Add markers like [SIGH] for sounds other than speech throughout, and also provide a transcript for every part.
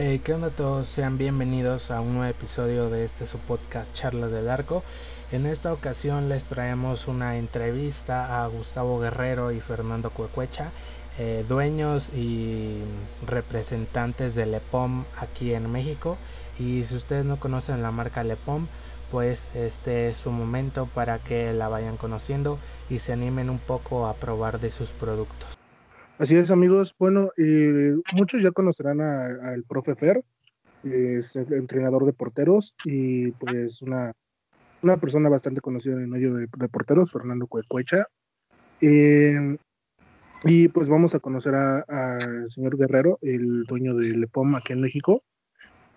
Hey, ¿qué onda a todos? Sean bienvenidos a un nuevo episodio de este su podcast Charlas del Arco. En esta ocasión les traemos una entrevista a Gustavo Guerrero y Fernando Cuecuecha, eh, dueños y representantes de Lepom aquí en México. Y si ustedes no conocen la marca Lepom, pues este es su momento para que la vayan conociendo y se animen un poco a probar de sus productos. Así es, amigos. Bueno, eh, muchos ya conocerán al profe Fer, es el entrenador de porteros y pues una, una persona bastante conocida en el medio de, porteros, Fernando Cuecuecha. Eh, y pues vamos a conocer al señor Guerrero, el dueño de Lepom aquí en México.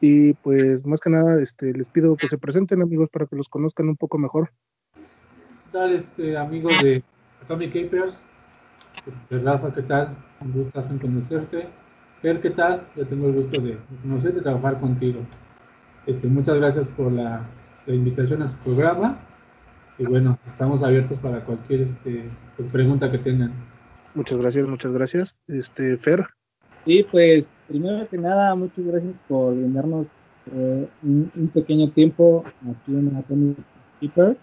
Y pues más que nada, este, les pido que se presenten, amigos, para que los conozcan un poco mejor. ¿Qué tal, este, amigos de Atomic Capers? Este, Rafa, ¿qué tal? Un gusto en conocerte. Fer, ¿qué tal? Yo tengo el gusto de conocerte y trabajar contigo. Este, muchas gracias por la, invitación a su programa. Y bueno, estamos abiertos para cualquier este, pues, pregunta que tengan. Muchas gracias, muchas gracias. Este, Fer. Sí, pues primero que nada, muchas gracias por brindarnos eh, un, pequeño tiempo aquí en Atomic Keeper.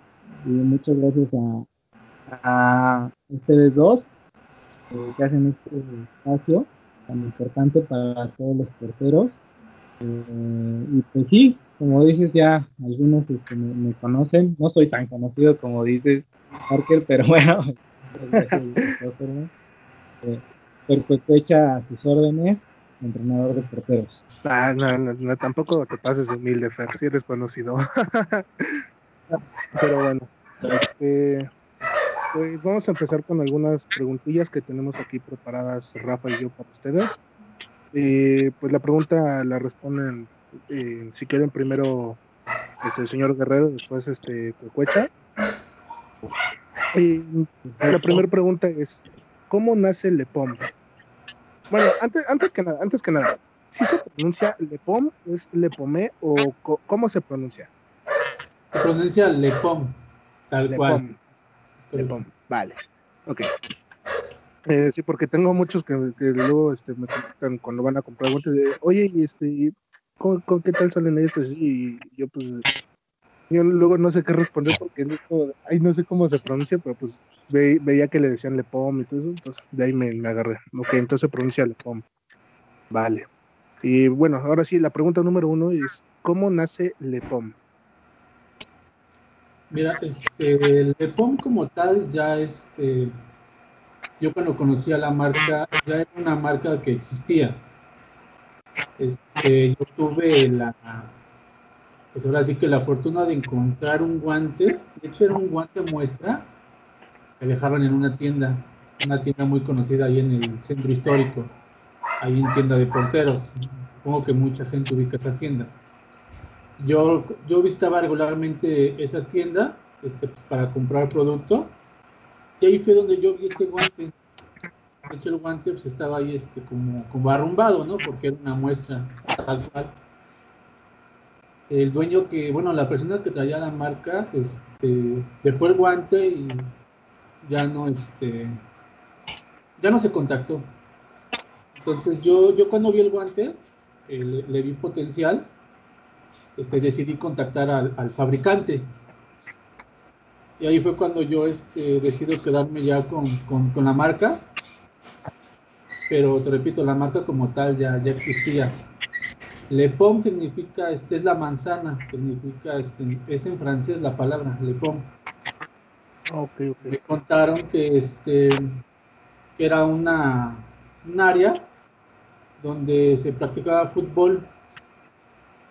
Y muchas gracias a, a ustedes dos que hacen este espacio tan importante para todos los porteros. Eh, y pues sí, como dices ya, algunos este, me, conocen, no soy tan conocido como dices Parker, pero [LAUGHS] bueno, perfecto hecha a sus órdenes, entrenador de porteros. Ah, no, no, tampoco te pases humilde, Fer, si eres conocido. [LAUGHS] pero bueno, este, pues vamos a empezar con algunas preguntillas que tenemos aquí preparadas Rafa y yo para ustedes. Eh, pues la pregunta la responden, eh, si quieren, primero este, el señor Guerrero, después este Cuecuecha. Y la primera pregunta es, ¿cómo nace Lepom? Bueno, antes, antes que nada, antes que nada, ¿sí se pronuncia Lepom, es Lepomé o cómo se pronuncia? Se pronuncia Lepom, tal cual. Vale. Ok. Eh, sí, porque tengo muchos que, luego este, me comentan cuando van a comprar guantes de, oye, y este, ¿con, qué tal salen estos? Y yo pues, yo luego no sé qué responder porque ay, no sé cómo se pronuncia, pero pues veía que le decían Lepom y todo eso, entonces de ahí me, me agarré. Ok, entonces se pronuncia Lepom. Vale. Y bueno, ahora sí, la pregunta número uno es, ¿cómo nace Lepom? Mira, este, el Lepom como tal ya este, yo cuando conocía la marca, ya era una marca que existía. Este, yo tuve la, pues ahora sí que la fortuna de encontrar un guante, de hecho era un guante muestra que dejaban en una tienda, una tienda muy conocida ahí en el centro histórico, ahí en tienda de porteros. Supongo que mucha gente ubica esa tienda yo, yo visitaba regularmente esa tienda este, para comprar producto y ahí fue donde yo vi ese guante. De hecho, el guante pues, estaba ahí este, como, como arrumbado, ¿no? Porque era una muestra tal cual. El dueño que, bueno, la persona que traía la marca, este, dejó el guante y ya no, este, ya no se contactó. Entonces yo, yo cuando vi el guante, eh, le vi potencial este, decidí contactar al, fabricante. Y ahí fue cuando yo este, decido quedarme ya con, la marca. Pero te repito, la marca como tal ya, ya existía. Le Pomme significa, este es la manzana, significa, este, es en francés la palabra, Le Pomme. Me contaron que este era una, un área donde se practicaba fútbol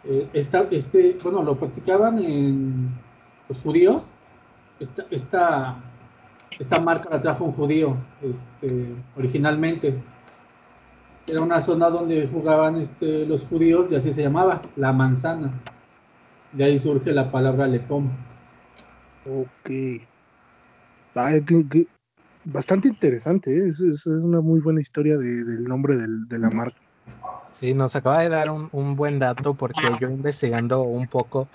eh, este, bueno, lo practicaban en los judíos. Esta, esta, esta marca la trajo un judío este, originalmente. Era una zona donde jugaban este, los judíos y así se llamaba, la manzana. De ahí surge la palabra lepom. Ok. bastante interesante, ¿eh? es, es, una muy buena historia del nombre de la marca. Sí, nos acaba de dar un, un, buen dato porque yo investigando un poco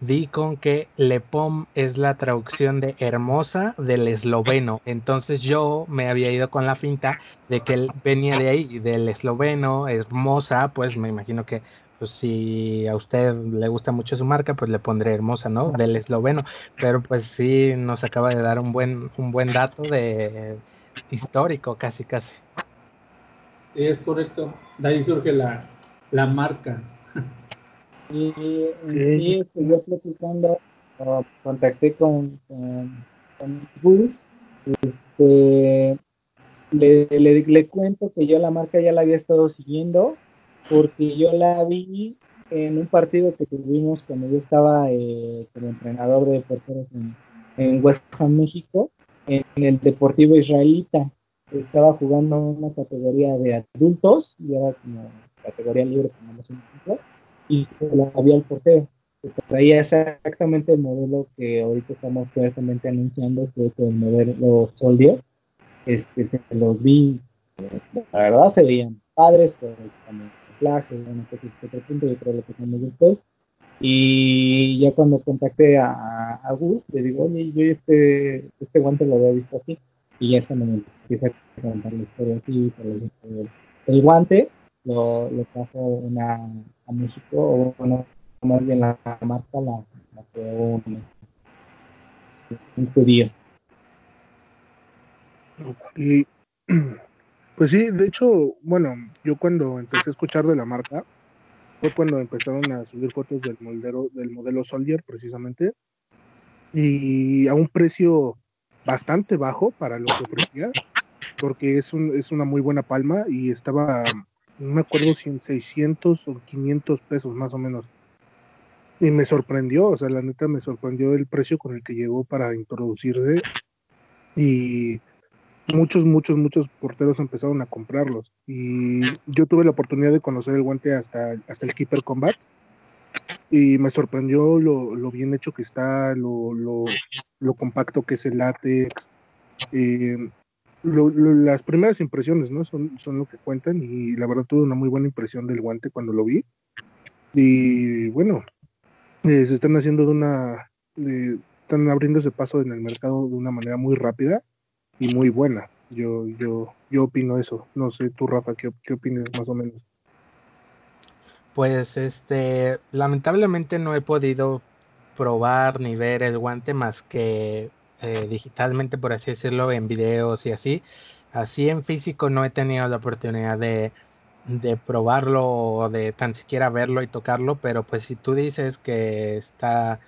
di con que Lepom es la traducción de hermosa del esloveno. Entonces yo me había ido con la finta de que él venía de ahí, del esloveno, hermosa, pues me imagino que pues si a usted le gusta mucho su marca, pues le pondré hermosa, ¿no? Del esloveno. Pero pues sí nos acaba de dar un buen, un buen dato de histórico, casi casi. Es correcto. De ahí surge la, la marca. [LAUGHS] Y, y yo platicando, contacté con, con, con este, le, le, le, cuento que yo la marca ya la había estado siguiendo porque yo la vi en un partido que tuvimos cuando yo estaba eh, como entrenador de porteros en, en West Ham, México, en el Deportivo Israelita estaba jugando una categoría de adultos y era como categoría libre, como un ejemplo, y se la había el portero. Se traía exactamente el modelo que ahorita estamos fuertemente anunciando, que es el modelo Soldier. Este, se los vi, la verdad se veían padres, pero también flash, bueno, pues este otro punto, yo creo que estamos después. Y ya cuando contacté a, a Gus, le digo, oye, yo este, este guante lo había visto así y ya cuando me empieza a contar la historia así, el, el guante lo, trajo una, a México, o bueno, más bien la marca la, la creó un, un judío. Y [CLEARS THROAT] pues sí, de hecho, bueno, yo cuando empecé a escuchar de la marca, fue cuando empezaron a subir fotos del modelo, del modelo Soldier, precisamente, y a un precio bastante bajo para lo que ofrecía, porque es, un, es una muy buena palma y estaba, no me acuerdo si en 600 o 500 pesos más o menos. Y me sorprendió, o sea, la neta me sorprendió el precio con el que llegó para introducirse y muchos, muchos, muchos porteros empezaron a comprarlos. Y yo tuve la oportunidad de conocer el guante hasta, hasta el Keeper Combat y me sorprendió lo, lo bien hecho que está, lo, lo, lo, compacto que es el látex. Eh, las primeras impresiones ¿no? son, son lo que cuentan y la verdad tuve una muy buena impresión del guante cuando lo vi. Y bueno, eh, se están haciendo de una, de, están abriéndose paso en el mercado de una manera muy rápida y muy buena. Yo, yo, yo opino eso. No sé tú, Rafa, ¿qué, qué opinas más o menos? Pues este, lamentablemente no he podido probar ni ver el guante más que eh, digitalmente, por así decirlo, en videos y así. Así en físico no he tenido la oportunidad de, de probarlo o de tan siquiera verlo y tocarlo, pero pues si tú dices que está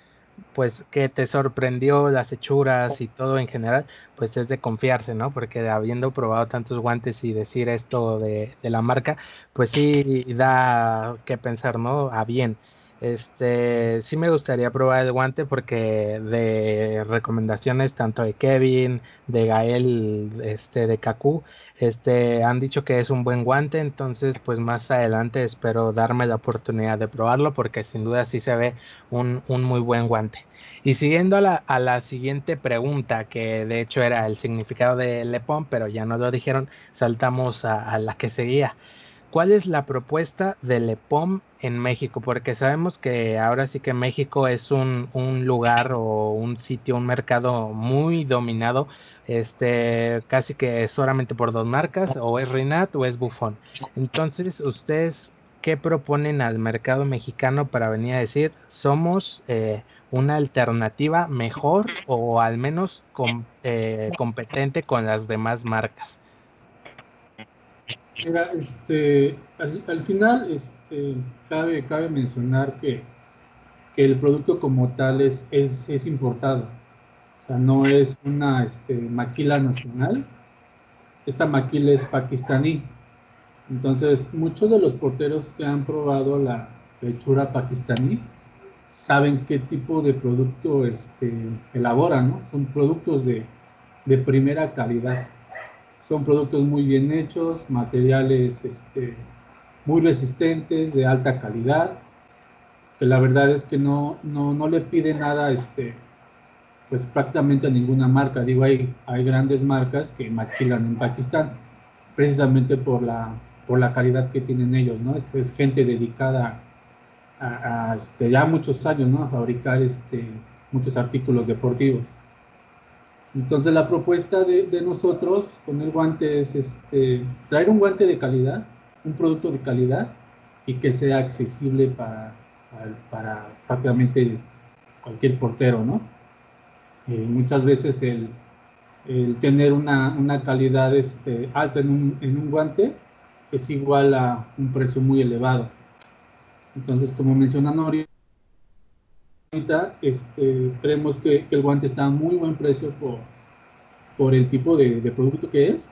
pues que te sorprendió las hechuras y todo en general, pues es de confiarse, ¿no? Porque habiendo probado tantos guantes y decir esto de, de la marca, pues sí da que pensar, ¿no? A bien. Este, sí me gustaría probar el guante porque de recomendaciones tanto de Kevin, de Gael, este, de Kaku, este, han dicho que es un buen guante, entonces pues más adelante espero darme la oportunidad de probarlo porque sin duda sí se ve un, un muy buen guante. Y siguiendo a la, a la, siguiente pregunta, que de hecho era el significado de Lepón, pero ya no lo dijeron, saltamos a, a la que seguía. ¿Cuál es la propuesta de Lepom en México? Porque sabemos que ahora sí que México es un, un, lugar o un sitio, un mercado muy dominado, este, casi que solamente por dos marcas, o es Rinat o es Buffon. Entonces, ¿ustedes qué proponen al mercado mexicano para venir a decir, somos eh, una alternativa mejor o al menos eh, competente con las demás marcas? Mira, este, al, al, final, este, cabe, cabe mencionar que, que el producto como tal es, es, importado. O sea, no es una este, maquila nacional. Esta maquila es pakistaní. Entonces, muchos de los porteros que han probado la hechura pakistaní saben qué tipo de producto este, elaboran, ¿no? Son productos de, de primera calidad son productos muy bien hechos, materiales este, muy resistentes, de alta calidad, que la verdad es que no, no, no le pide nada este, pues prácticamente a ninguna marca. Digo, hay, hay grandes marcas que maquilan en Pakistán, precisamente por la, por la calidad que tienen ellos, ¿no? Es, gente dedicada a, este, ya muchos años, ¿no? A fabricar este, muchos artículos deportivos. Entonces la propuesta de, nosotros con el guante es este, traer un guante de calidad, un producto de calidad y que sea accesible para, para, prácticamente cualquier portero, ¿no? Eh, muchas veces el, tener una, una, calidad este, alta en un, en un guante es igual a un precio muy elevado. Entonces, como mencionan ahorita, este, creemos que, el guante está a muy buen precio por, por el tipo de, de, producto que es.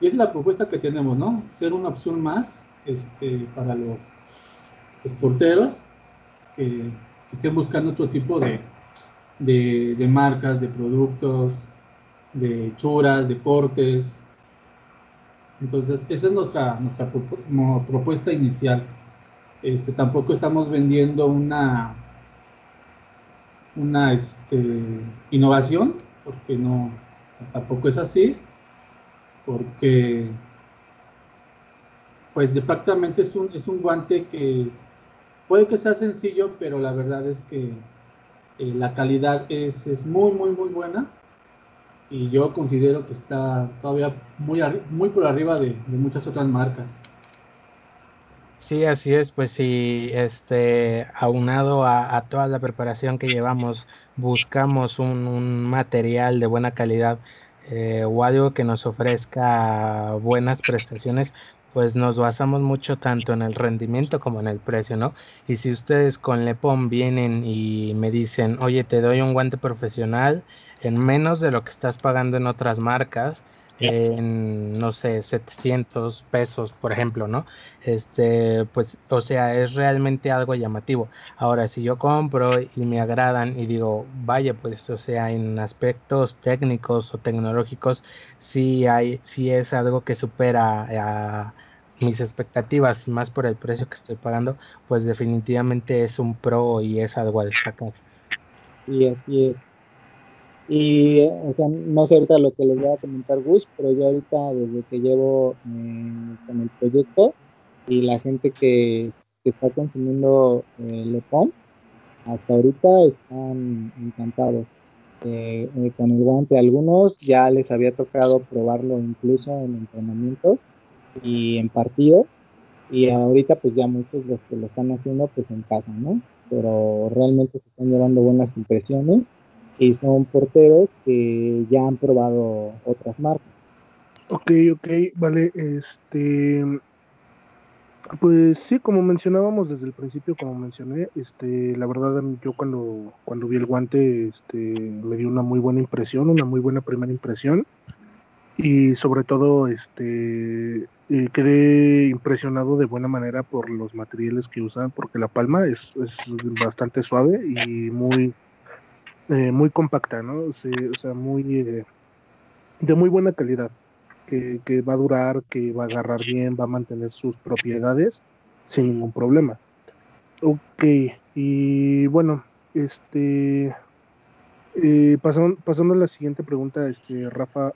Y es la propuesta que tenemos, ¿no? Ser una opción más este, para los, los porteros que, estén buscando otro tipo de, de, de marcas, de productos, de churas, deportes, entonces, esa es nuestra, nuestra propuesta inicial. Este, tampoco estamos vendiendo una, una este, innovación, porque no, tampoco es así, porque pues de prácticamente es un, es un guante que puede que sea sencillo, pero la verdad es que eh, la calidad es, es muy, muy, muy buena y yo considero que está todavía muy, muy por arriba de, muchas otras marcas. Sí, así es, pues sí, este, aunado a, toda la preparación que llevamos, buscamos un, material de buena calidad eh, o algo que nos ofrezca buenas prestaciones, pues nos basamos mucho tanto en el rendimiento como en el precio, ¿no? Y si ustedes con Lepon vienen y me dicen, oye, te doy un guante profesional en menos de lo que estás pagando en otras marcas, en no sé, 700 pesos, por ejemplo, ¿no? Este, pues, o sea, es realmente algo llamativo. Ahora, si yo compro y me agradan y digo, vaya, pues, o sea, en aspectos técnicos o tecnológicos, sí hay, sí es algo que supera a mis expectativas, más por el precio que estoy pagando, pues definitivamente es un pro y es algo a destacar. Y así es. Y, o sea, no sé ahorita lo que les voy a comentar Gus, pero yo ahorita desde que llevo eh, con el proyecto y la gente que, está consumiendo eh, Lepón, hasta ahorita están encantados eh, eh, con el guante. Algunos ya les había tocado probarlo incluso en entrenamientos y en partidos. Y ahorita pues ya muchos los que lo están haciendo pues en casa, ¿no? Pero realmente se están llevando buenas impresiones y son porteros que ya han probado otras marcas. Ok, ok, vale, este, pues sí, como mencionábamos desde el principio, como mencioné, este, la verdad yo cuando, cuando vi el guante, este, me dio una muy buena impresión, una muy buena primera impresión y sobre todo, este, eh, quedé impresionado de buena manera por los materiales que usan, porque la palma es, es bastante suave y muy, eh, muy compacta, ¿no? o sea, muy eh, de muy buena calidad, que, que, va a durar, que va a agarrar bien, va a mantener sus propiedades sin ningún problema. Ok, y bueno, este eh, pasando, pasando a la siguiente pregunta, este Rafa.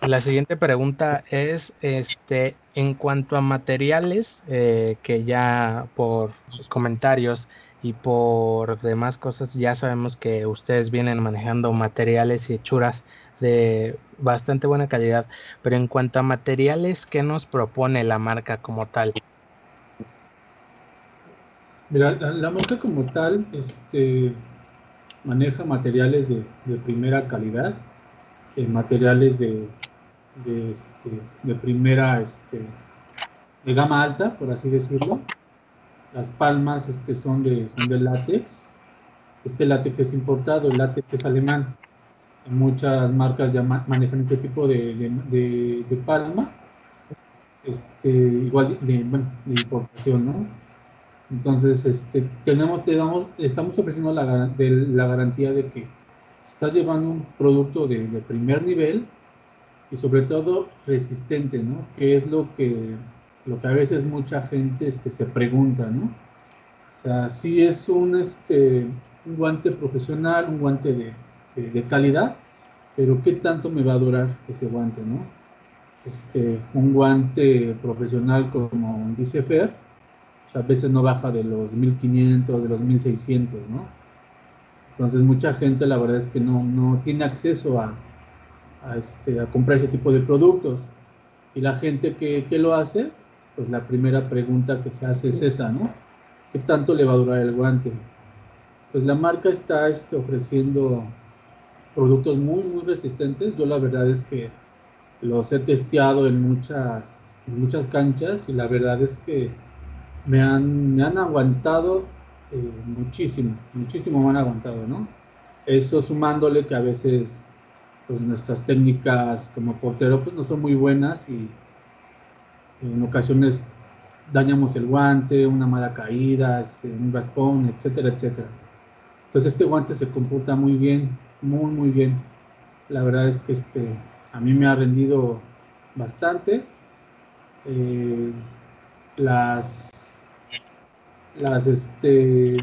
La siguiente pregunta es, este, en cuanto a materiales, eh, que ya por comentarios y por demás cosas ya sabemos que ustedes vienen manejando materiales y hechuras de bastante buena calidad, pero en cuanto a materiales, ¿qué nos propone la marca como tal? Mira, la, marca como tal este, maneja materiales de, primera calidad, eh, materiales de, este, de primera, este, de gama alta, por así decirlo, las palmas este, son, de, son de látex. Este látex es importado, el látex es alemán. Muchas marcas ya manejan este tipo de, de, palma, este, igual de, bueno, de importación, ¿no? Entonces, este, tenemos, te damos, estamos ofreciendo la, la garantía de que estás llevando un producto de, de, primer nivel y sobre todo resistente, ¿no? Que es lo que lo que a veces mucha gente este, se pregunta, ¿no? O sea, si es un, este, un guante profesional, un guante de, calidad, pero ¿qué tanto me va a durar ese guante, no? este, un guante profesional como dice Fer, a veces no baja de los 1500, de los 1600, ¿no? Entonces mucha gente la verdad es que no, tiene acceso a, este, comprar ese tipo de productos. Y la gente que, lo hace, pues la primera pregunta que se hace es esa, ¿no? ¿Qué tanto le va a durar el guante? Pues la marca está este, ofreciendo productos muy, muy resistentes. Yo la verdad es que los he testeado en muchas, en muchas canchas y la verdad es que me han, me han aguantado eh, muchísimo, muchísimo me han aguantado, ¿no? Eso sumándole que a veces pues nuestras técnicas como portero pues no son muy buenas y en ocasiones dañamos el guante, una mala caída, este, un raspón, etcétera, etcétera. Entonces este guante se comporta muy bien, muy, muy bien. La verdad es que este, a mí me ha rendido bastante. Eh, las, las, este,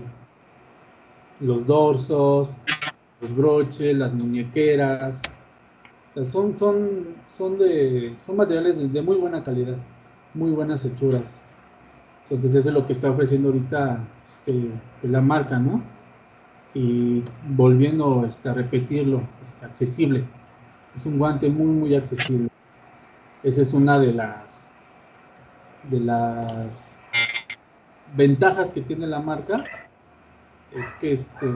los dorsos, los broches, las muñequeras, son, son, son, de, son materiales de, muy buena calidad, muy buenas hechuras. Entonces eso es lo que está ofreciendo ahorita este, la marca, ¿no? Y volviendo este, a repetirlo, este, accesible. Es un guante muy, muy accesible. Esa es una de las, de las ventajas que tiene la marca. Es que este,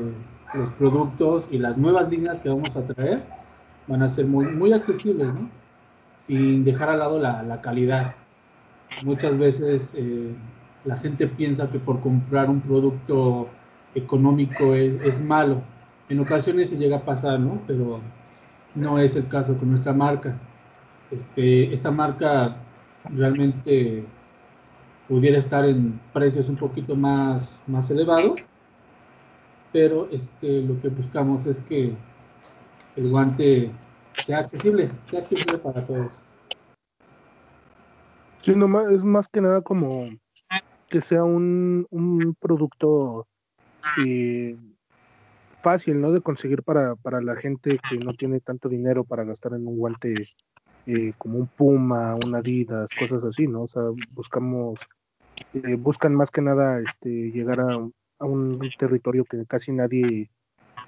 los productos y las nuevas líneas que vamos a traer van a ser muy, muy accesibles, ¿no? Sin dejar al lado la, la calidad. Muchas veces eh, la gente piensa que por comprar un producto económico es, es, malo. En ocasiones se llega a pasar, ¿no? Pero no es el caso con nuestra marca. Este, esta marca realmente pudiera estar en precios un poquito más, más elevados, pero este, lo que buscamos es que el guante sea accesible, sea accesible para todos. Sí, no, es más que nada como que sea un, un producto eh, fácil, ¿no? De conseguir para, para la gente que no tiene tanto dinero para gastar en un guante eh, como un Puma, un Adidas, cosas así, ¿no? O sea, buscamos, eh, buscan más que nada este, llegar a, a, un territorio que casi nadie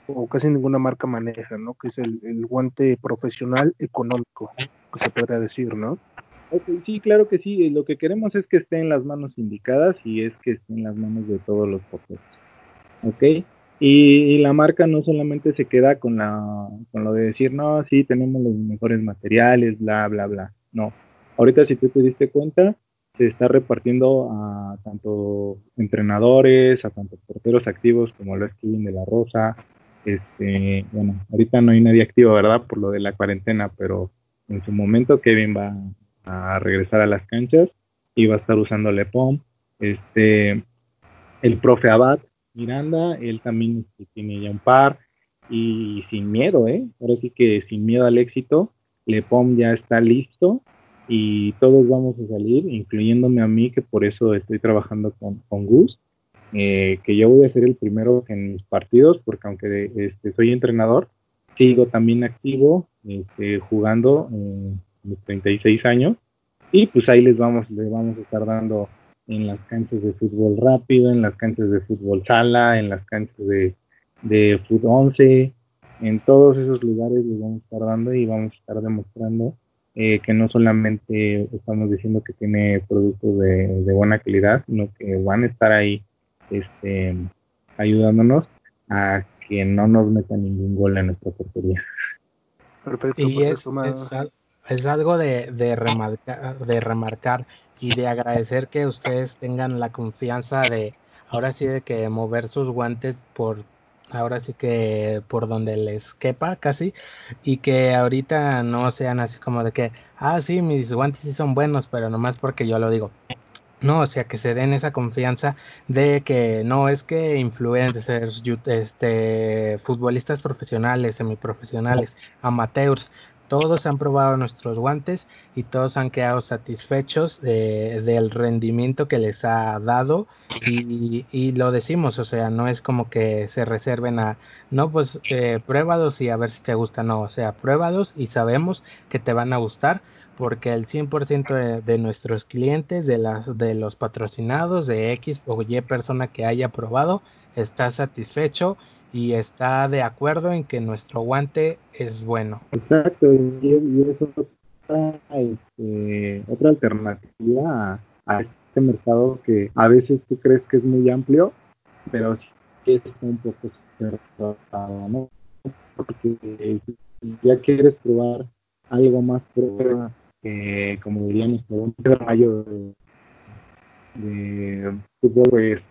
o casi ninguna marca maneja, ¿no? Que es el, el guante profesional económico, que se podría decir, ¿no? Sí, claro que sí. Lo que queremos es que esté en las manos indicadas y es que esté en las manos de todos los porteros. ¿Ok? Y, la marca no solamente se queda con, la, con lo de decir, no, sí, tenemos los mejores materiales, bla, bla, bla. No. Ahorita, si tú te diste cuenta, se está repartiendo a tanto entrenadores, a tanto porteros activos como lo es Kevin de la Rosa. Este, bueno, ahorita no hay nadie activo, ¿verdad? Por lo de la cuarentena, pero en su momento Kevin va a regresar a las canchas y va a estar usando Lepom. Este, el profe Abad Miranda, él también este, tiene ya un par y sin miedo, ¿eh? Ahora sí que sin miedo al éxito, Lepom ya está listo y todos vamos a salir, incluyéndome a mí, que por eso estoy trabajando con, con Gus, eh, que yo voy a ser el primero en mis partidos, porque aunque este, soy entrenador, sigo también activo, este, jugando eh, mis 36 años, y pues ahí les vamos, les vamos a estar dando en las canchas de fútbol rápido, en las canchas de fútbol sala, en las canchas de, de fútbol 11, en todos esos lugares les vamos a estar dando y vamos a estar demostrando eh, que no solamente estamos diciendo que tiene productos de, de, buena calidad, sino que van a estar ahí este, ayudándonos a que no nos metan ningún gol en nuestra portería. Perfecto. Y es, es, es, algo de, de, remarcar, de remarcar y de agradecer que ustedes tengan la confianza de ahora sí de que mover sus guantes por ahora sí que por donde les quepa casi y que ahorita no sean así como de que ah sí mis guantes sí son buenos pero nomás porque yo lo digo. No, o sea, que se den esa confianza de que no es que influencers, este, futbolistas profesionales, semiprofesionales, amateurs, todos han probado nuestros guantes y todos han quedado satisfechos de, del rendimiento que les ha dado. Y, lo decimos, o sea, no es como que se reserven a, no, pues eh, pruébalos y a ver si te gusta, no, o sea, pruébalos y sabemos que te van a gustar porque el 100% de, de, nuestros clientes, de, las, de los patrocinados, de X o Y persona que haya probado, está satisfecho y está de acuerdo en que nuestro guante es bueno. Exacto, y, es este, otra alternativa a, este mercado que a veces tú crees que es muy amplio, pero sí es un poco cerrado, ¿no? Porque si ya quieres probar algo más pro, eh, como diríamos, un rayo de fútbol, pues,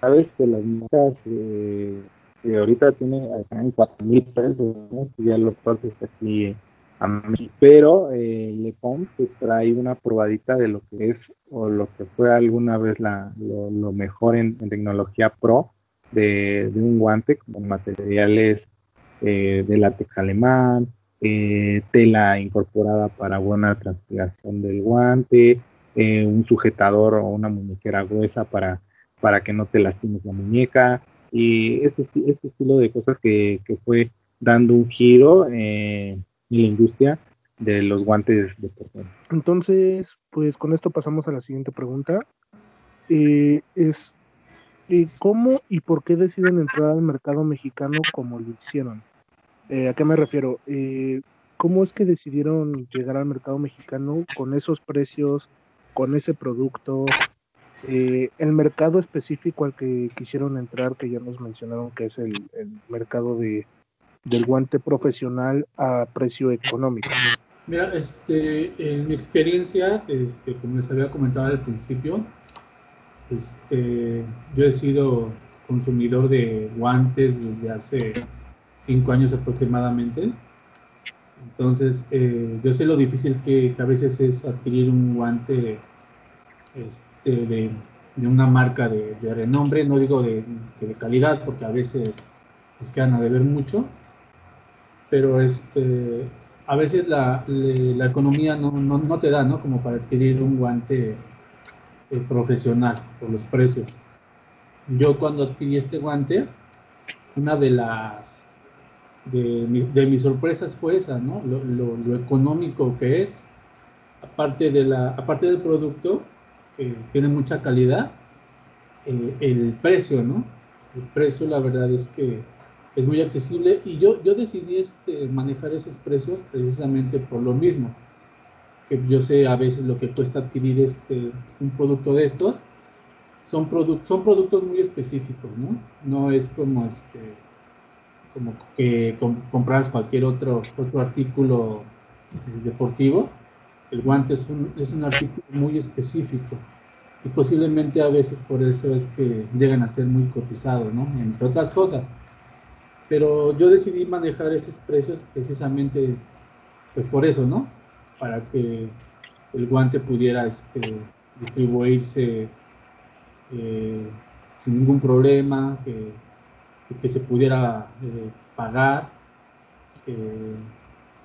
sabes que las marcas eh, que ahorita tiene en cuatro mil pesos, ¿no? ya lo pases aquí a mí, pero eh, Lepom te trae una probadita de lo que es o lo que fue alguna vez la, lo, mejor en, tecnología pro de, de, un guante con materiales eh, de látex alemán, eh, tela incorporada para buena transpiración del guante, eh, un sujetador o una muñequera gruesa para, para que no te lastimes la muñeca, y este, este estilo de cosas que, que fue dando un giro eh, en la industria de los guantes de persona. Entonces, pues con esto pasamos a la siguiente pregunta. Eh, es eh, ¿Cómo y por qué deciden entrar al mercado mexicano como lo hicieron? Eh, ¿A qué me refiero? Eh, ¿Cómo es que decidieron llegar al mercado mexicano con esos precios, con ese producto, eh, el mercado específico al que quisieron entrar, que ya nos mencionaron que es el, mercado de, del guante profesional a precio económico. Mira, este, en mi experiencia, este, como les había comentado al principio, este, yo he sido consumidor de guantes desde hace cinco años aproximadamente. Entonces, eh, yo sé lo difícil que, a veces es adquirir un guante este, de, una marca de, renombre, no digo de, de, calidad, porque a veces nos quedan a deber mucho, pero este, a veces la, la economía no, no, no, te da, ¿no? Como para adquirir un guante eh, profesional por los precios. Yo cuando adquirí este guante, una de las de, de mis sorpresas fue esa, ¿no? Lo, lo, lo, económico que es, aparte, de la, aparte del producto, tiene mucha calidad, eh, el precio, ¿no? El precio, la verdad es que es muy accesible y yo, yo decidí este, manejar esos precios precisamente por lo mismo, que yo sé a veces lo que cuesta adquirir este, un producto de estos, son, son productos muy específicos, ¿no? No es como, este, como que compras cualquier otro, otro artículo deportivo, el guante es un, es un artículo muy específico y posiblemente a veces por eso es que llegan a ser muy cotizados, ¿no? Entre otras cosas. Pero yo decidí manejar esos precios precisamente, pues por eso, ¿no? Para que el guante pudiera este, distribuirse eh, sin ningún problema, que, que se pudiera eh, pagar,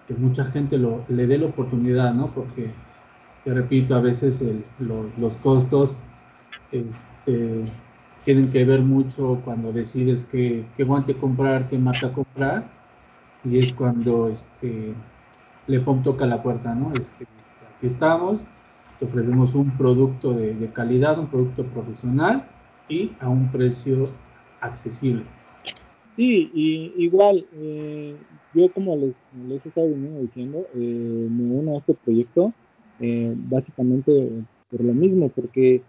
que mucha gente lo, le dé la oportunidad, ¿no? Porque, te repito, a veces los, costos este, tienen que ver mucho cuando decides qué, qué, guante comprar, qué marca comprar, y es cuando este, le toca la puerta, ¿no? Este, aquí estamos, te ofrecemos un producto de, calidad, un producto profesional y a un precio accesible. Sí, y igual, eh, yo como les, les he estado diciendo, eh, me uno a este proyecto eh, básicamente por lo mismo, porque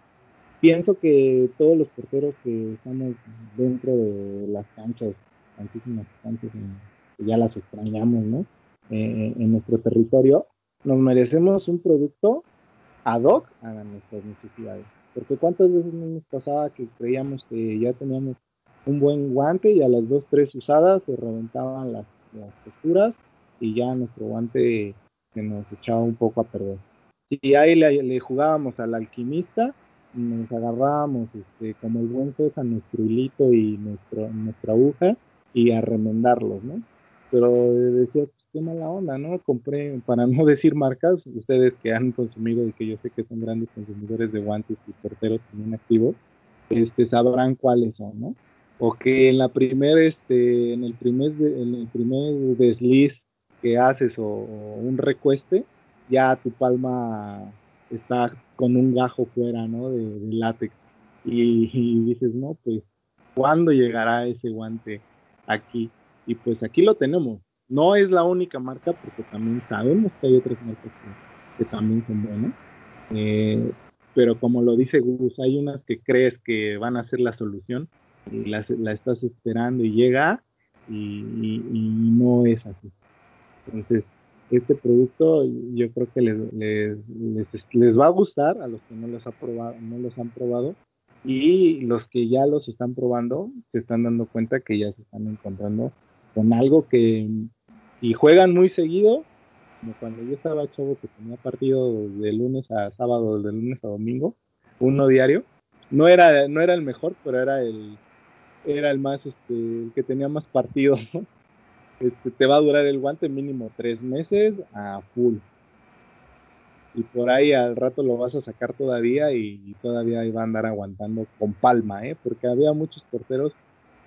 pienso que todos los porteros que estamos dentro de las canchas, tantísimas canchas, que ya las extrañamos, ¿no? Eh, en nuestro territorio, nos merecemos un producto ad hoc a nuestras necesidades. Porque cuántas veces nos pasaba que creíamos que ya teníamos un buen guante y a las dos, tres usadas se reventaban las las texturas y ya nuestro guante se nos echaba un poco a perder. Y ahí le, jugábamos al alquimista, nos agarrábamos este, como el buen a nuestro hilito y nuestro, nuestra aguja y a remendarlos, ¿no? Pero decía, pues qué mala onda, ¿no? Compré, para no decir marcas, ustedes que han consumido y que yo sé que son grandes consumidores de guantes y porteros también activos, este, sabrán cuáles son, ¿no? O que en la primer este en el primer en el primer desliz que haces o, un recueste ya tu palma está con un gajo fuera, ¿no? De, látex. Y, y, dices, no, pues, ¿cuándo llegará ese guante aquí? Y pues aquí lo tenemos. No es la única marca, porque también sabemos que hay otras marcas que, también son buenas. Eh, pero como lo dice Gus, hay unas que crees que van a ser la solución y la, estás esperando y llega y, no es así. Entonces, este producto yo creo que les, les, va a gustar a los que no los, ha probado, no los han probado y los que ya los están probando se están dando cuenta que ya se están encontrando con algo que y juegan muy seguido como cuando yo estaba chavo que tenía partido de lunes a sábado, de lunes a domingo, uno diario. No era, no era el mejor, pero era el, era el más, este, el que tenía más partidos. Este, te va a durar el guante mínimo tres meses a full. Y por ahí al rato lo vas a sacar todavía y, todavía iba a andar aguantando con palma, ¿eh? porque había muchos porteros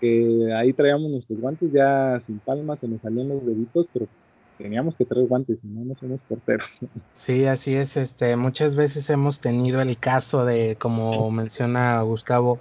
que ahí traíamos nuestros guantes ya sin palma, se nos salían los deditos, pero teníamos que traer guantes, si no, no somos porteros. [LAUGHS] Sí, así es. Este, muchas veces hemos tenido el caso de, como menciona Gustavo,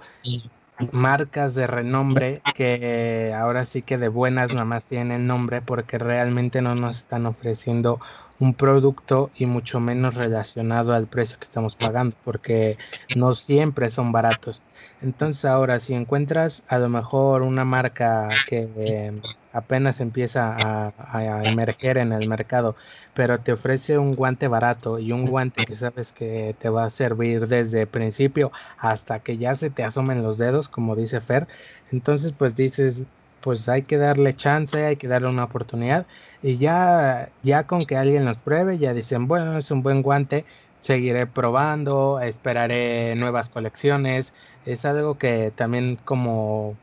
marcas de renombre que ahora sí que de buenas nada más tienen nombre porque realmente no nos están ofreciendo un producto y mucho menos relacionado al precio que estamos pagando, porque no siempre son baratos. Entonces ahora, si encuentras a lo mejor una marca que eh, apenas empieza a, emerger en el mercado, pero te ofrece un guante barato y un guante que sabes que te va a servir desde principio hasta que ya se te asomen los dedos, como dice Fer, entonces pues dices, pues hay que darle chance, hay que darle una oportunidad y ya, ya con que alguien los pruebe, ya dicen, bueno, es un buen guante, seguiré probando, esperaré nuevas colecciones, es algo que también como,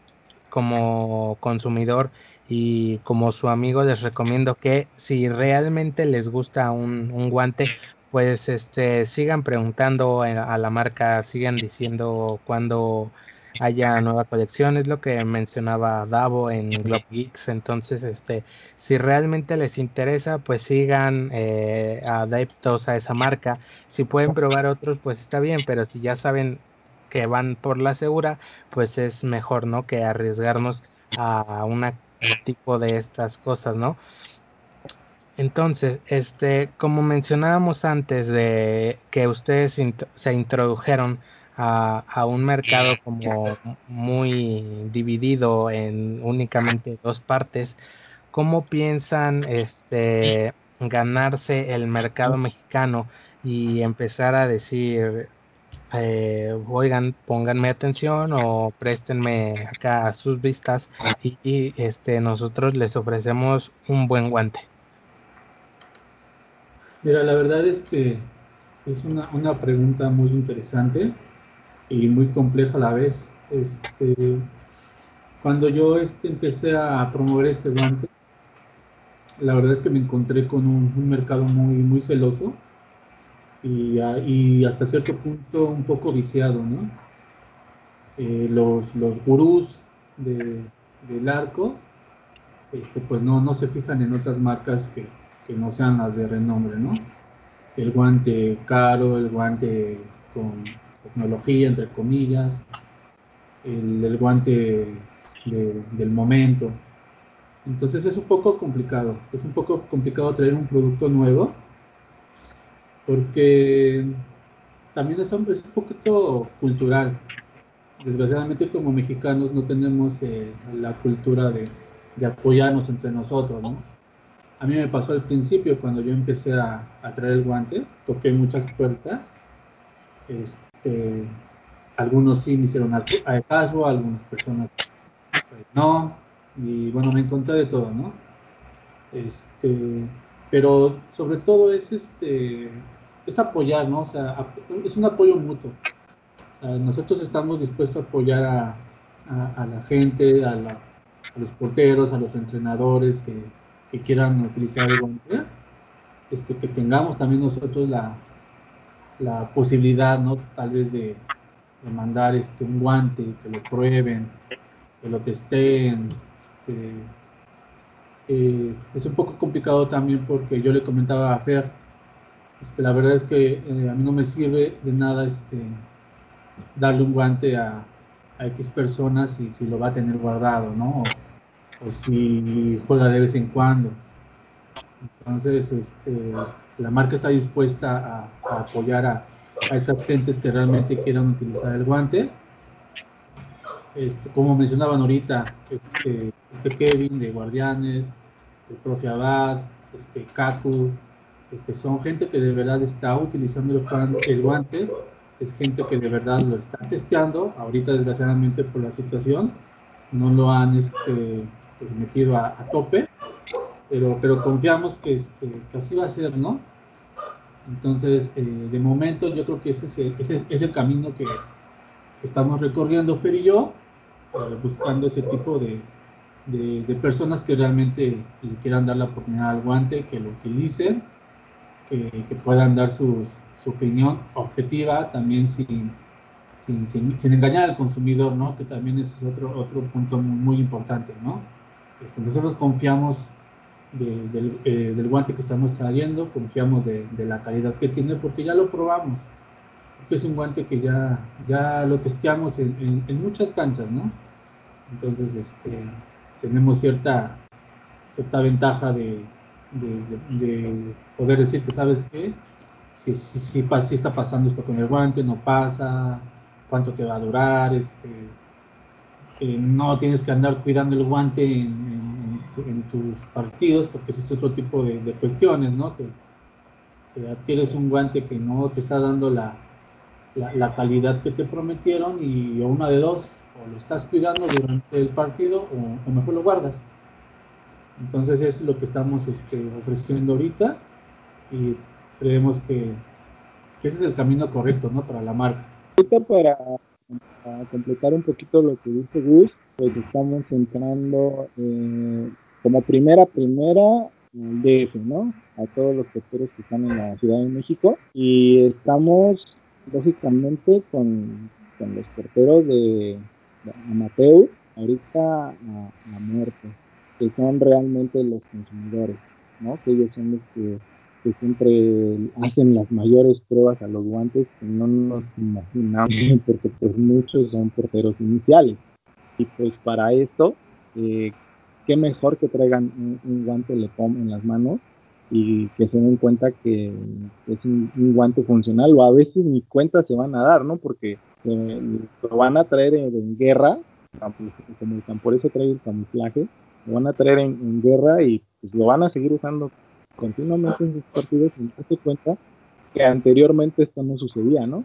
como consumidor y como su amigo les recomiendo que si realmente les gusta un, un guante, pues este sigan preguntando a la marca, sigan diciendo cuando haya nueva colección, es lo que mencionaba Davo en Globe Geeks, entonces este si realmente les interesa, pues sigan eh, adeptos a esa marca, si pueden probar otros, pues está bien, pero si ya saben que van por la segura, pues es mejor, ¿no? Que arriesgarnos a un tipo de estas cosas, ¿no? Entonces, este, como mencionábamos antes de que ustedes se introdujeron a, un mercado como muy dividido en únicamente dos partes, ¿cómo piensan este, ganarse el mercado mexicano y empezar a decir, eh, oigan, pónganme atención o préstenme acá sus vistas y, este, nosotros les ofrecemos un buen guante? Mira, la verdad es que es una, una pregunta muy interesante y muy compleja a la vez. Este, cuando yo este, empecé a promover este guante, la verdad es que me encontré con un, mercado muy, muy celoso y, y, hasta cierto punto un poco viciado, ¿no? Eh, los, los gurús de, del arco, este, pues no, no se fijan en otras marcas que, que no sean las de renombre, ¿no? El guante caro, el guante con tecnología, entre comillas, el, guante del momento. Entonces es un poco complicado, es un poco complicado traer un producto nuevo, porque también es un, es un poquito cultural. Desgraciadamente como mexicanos no tenemos eh, la cultura de, de, apoyarnos entre nosotros, ¿no? A mí me pasó al principio cuando yo empecé a, a traer el guante, toqué muchas puertas, este, este, algunos sí me hicieron caso, algunas personas pues, no, y bueno, me encontré de todo, ¿no? Este, pero sobre todo es este es apoyar, ¿no? O sea, es un apoyo mutuo. nosotros estamos dispuestos a apoyar a, la gente, a, los porteros, a los entrenadores que, quieran utilizar el este, que tengamos también nosotros la, la posibilidad, ¿no? Tal vez de, mandar este, un guante, que lo prueben, que lo testeen. Este, eh, es un poco complicado también porque yo le comentaba a Fer Este, la verdad es que eh, a mí no me sirve de nada este, darle un guante a, X personas y si lo va a tener guardado, ¿no? O, si juega de vez en cuando. Entonces, este, la marca está dispuesta a, apoyar a, esas gentes que realmente quieran utilizar el guante. Este, como mencionaban ahorita, este, este Kevin de Guardianes, el profe Abad, este Kaku, este, son gente que de verdad está utilizando el, guante, es gente que de verdad lo está testeando, ahorita desgraciadamente por la situación, no lo han pues, metido a, tope, pero, pero confiamos que, este, que así va a ser, ¿no? Entonces, eh, de momento yo creo que ese es el, ese es el camino que, estamos recorriendo Fer y yo, eh, buscando ese tipo de, de, personas que realmente le quieran dar la oportunidad al guante, que lo utilicen, que, puedan dar su opinión objetiva, también sin, sin, sin, engañar al consumidor, ¿no? que también ese es otro, otro punto muy, importante. ¿no? Este, nosotros confiamos del, eh, del, guante que estamos trayendo, confiamos de, de, la calidad que tiene porque ya lo probamos. Porque es un guante que ya, ya lo testeamos en, en, en muchas canchas, ¿no? Entonces, este, tenemos cierta, cierta ventaja de, de, poder decirte, ¿sabes qué? Si, si, si, está pasando esto con el guante, no pasa, cuánto te va a durar, este, que no tienes que andar cuidando el guante en, tus partidos, porque ese es otro tipo de, cuestiones, ¿no? Que, que, adquieres un guante que no te está dando la, la, calidad que te prometieron y una de dos, o lo estás cuidando durante el partido o, mejor lo guardas. Entonces es lo que estamos este, ofreciendo ahorita y creemos que, ese es el camino correcto ¿no? para la marca. Para, para completar un poquito lo que dice Gus, pues estamos entrando eh, como primera, primera DF, ¿no? A todos los sectores que están en la Ciudad de México y estamos básicamente con, los porteros de, amateur ahorita a, muerte, que son realmente los consumidores, ¿no? Que ellos son los que, siempre hacen las mayores pruebas a los guantes que no nos imaginamos, [LAUGHS] porque pues muchos son porteros iniciales. Y pues para esto, eh, qué mejor que traigan un, guante Lepom en las manos y que se den cuenta que es un, guante funcional o a veces ni cuenta se van a dar, ¿no? Porque eh, lo van a traer en, guerra, como por eso trae el camuflaje, lo van a traer en, guerra y pues, lo van a seguir usando continuamente en sus partidos sin darse cuenta que anteriormente esto no sucedía, ¿no?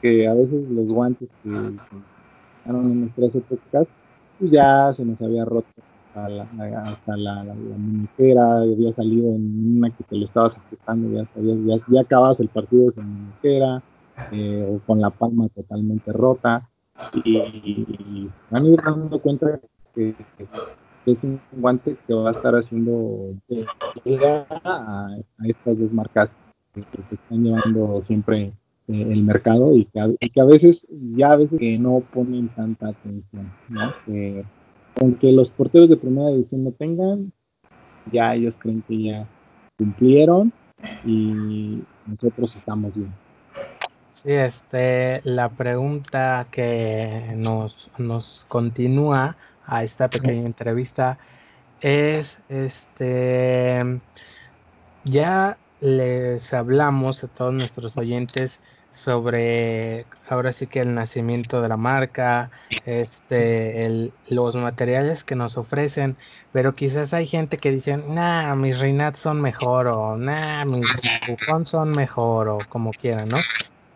Que a veces los guantes que, que en nuestras épocas pues ya se nos había roto hasta la, hasta la, la, había salido en una que te lo estabas ajustando, ya, ya, ya acabas el partido sin muñequera, eh, o con la palma totalmente rota, y, van a ir dando cuenta que, es un guante que va a estar haciendo llega a, estas dos marcas que, se están llevando siempre eh, el mercado y que, a, y que, veces ya a veces que no ponen tanta atención, ¿no? Aunque los porteros de primera división no tengan, ya ellos creen que ya cumplieron y nosotros estamos bien. Sí, este, la pregunta que nos, nos continúa a esta pequeña entrevista es, este, ya les hablamos a todos nuestros oyentes sobre ahora sí que el nacimiento de la marca, este, los materiales que nos ofrecen, pero quizás hay gente que dice, nah, mis Reinat son mejor, o nah, mis Buffon son mejor, o como quieran, ¿no?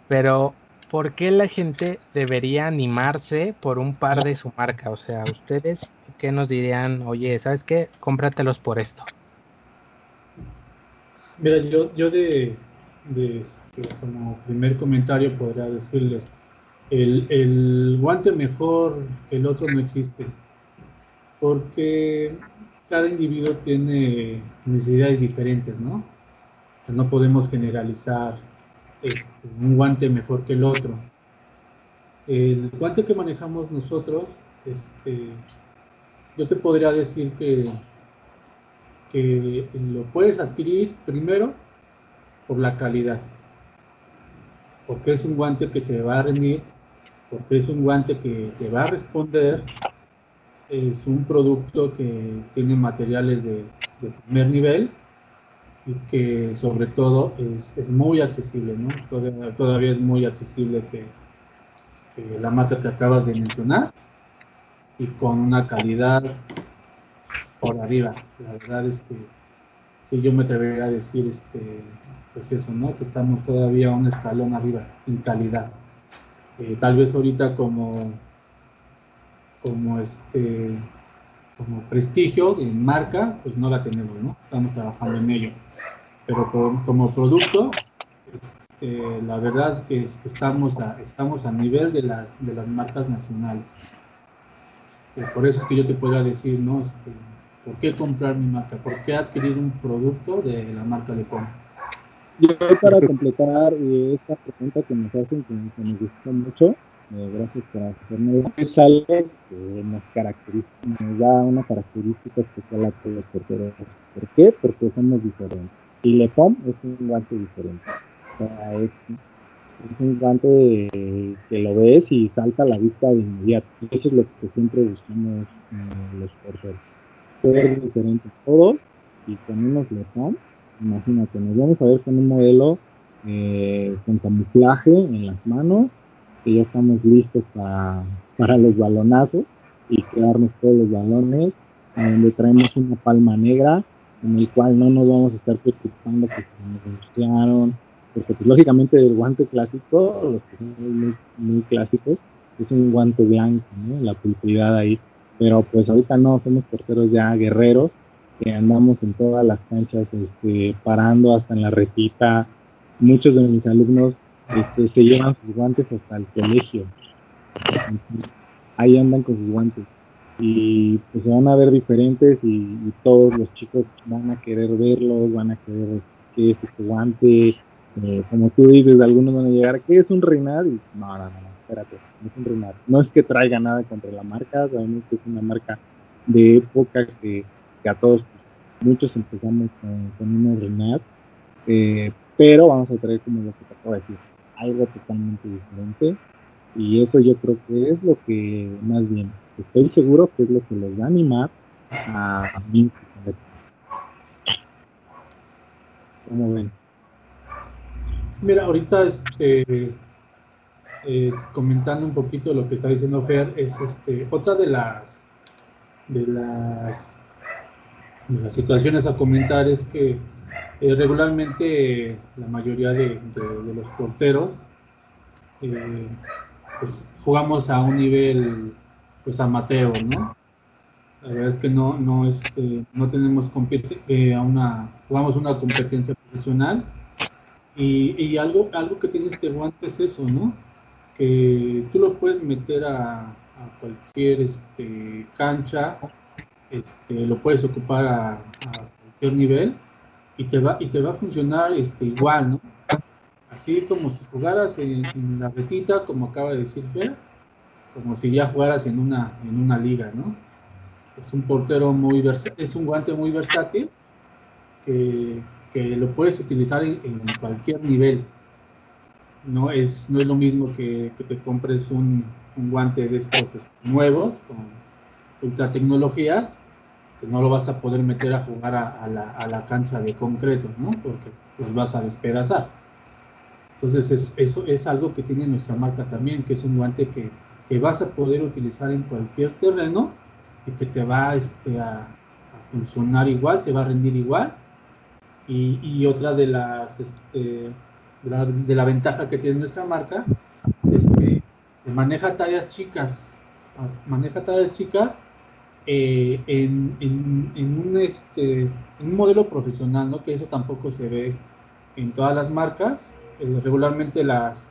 Pero, ¿por qué la gente debería animarse por un par de su marca? O sea, ustedes, ¿qué nos dirían? Oye, ¿sabes qué? Cómpratelos por esto. Mira, yo, yo de como primer comentario podría decirles, el, el, guante mejor que el otro no existe, porque cada individuo tiene necesidades diferentes, ¿no? No podemos generalizar este, un guante mejor que el otro. El guante que manejamos nosotros, este, yo te podría decir que, que lo puedes adquirir primero por la calidad. Porque es un guante que te va a rendir, porque es un guante que te va a responder, es un producto que tiene materiales de, primer nivel y que sobre todo es, muy accesible, ¿no? Todavía, es muy accesible que, la marca que acabas de mencionar y con una calidad por arriba. La verdad es que sí, yo me atrevería a decir, este, pues eso, ¿no? Que estamos todavía un escalón arriba en calidad. Eh, tal vez ahorita como, como este, como prestigio en marca, pues no la tenemos, ¿no? Estamos trabajando en ello. Pero como producto, este, la verdad que es que estamos a, estamos a nivel de las, de las marcas nacionales. Este, por eso es que yo te puedo decir, ¿no? Este, ¿Por qué comprar mi marca? ¿Por qué adquirir un producto de la marca de compra? Yo para completar eh, esta pregunta que nos hacen, que, me gustó mucho, eh, gracias por hacerme es algo que nos caracteriza, nos da una característica especial a todos los porteros. ¿Por qué? Porque somos diferentes. Y Lepom es un guante diferente. O sea, es, un guante que lo ves y salta a la vista de inmediato. Eso es lo que siempre buscamos los porteros ser diferentes todos y con unos Lepom, imagínate, nos vamos a ver con un modelo eh, con camuflaje en las manos, que ya estamos listos para, para los balonazos y quedarnos todos los balones, donde traemos una palma negra en el cual no nos vamos a estar preocupando que se nos porque pues, lógicamente el guante clásico, los que son muy, clásicos, es un guante blanco, ¿no? la pulcritud ahí pero pues ahorita no, somos porteros ya guerreros, que andamos en todas las canchas este, parando hasta en la retita. Muchos de mis alumnos este, se llevan sus guantes hasta el colegio. Ahí andan con sus guantes. Y pues se van a ver diferentes y, todos los chicos van a querer verlos, van a querer qué es este guante. Eh, como tú dices, algunos van a llegar, ¿qué es un reinar? Y no, no, no espérate, no es No es que traiga nada contra la marca, sabemos que es una marca de época que, a todos, muchos empezamos con, con unos Renat, eh, pero vamos a traer como lo que te acabo de decir, algo totalmente diferente. Y eso yo creo que es lo que más bien, estoy seguro que es lo que les va a animar a mí. ¿Cómo ven? Mira, ahorita este eh, comentando un poquito lo que está diciendo Fer, es este, otra de las, de las, las situaciones a comentar es que eh, regularmente la mayoría de, los porteros eh, pues, jugamos a un nivel pues amateur, ¿no? La verdad es que no, no, este, no tenemos a una, jugamos una competencia profesional y, y, algo, algo que tiene este guante es eso, ¿no? tú lo puedes meter a, cualquier este, cancha, este, lo puedes ocupar a, cualquier nivel y te va, y te va a funcionar este, igual, ¿no? Así como si jugaras en, la retita, como acaba de decir Fer, como si ya jugaras en una, en una liga, ¿no? Es un portero muy es un guante muy versátil que, lo puedes utilizar en cualquier nivel no es, no es lo mismo que, te compres un, guante de estos este, nuevos con ultra tecnologías, que no lo vas a poder meter a jugar a, la, cancha de concreto, ¿no? Porque los vas a despedazar. Entonces, eso es algo que tiene nuestra marca también, que es un guante que, vas a poder utilizar en cualquier terreno y que te va este, a, funcionar igual, te va a rendir igual. Y, y otra de las este, de la, ventaja que tiene nuestra marca es que maneja tallas chicas, maneja tallas chicas eh, en, un, este, un modelo profesional, ¿no? que eso tampoco se ve en todas las marcas. Eh, regularmente las,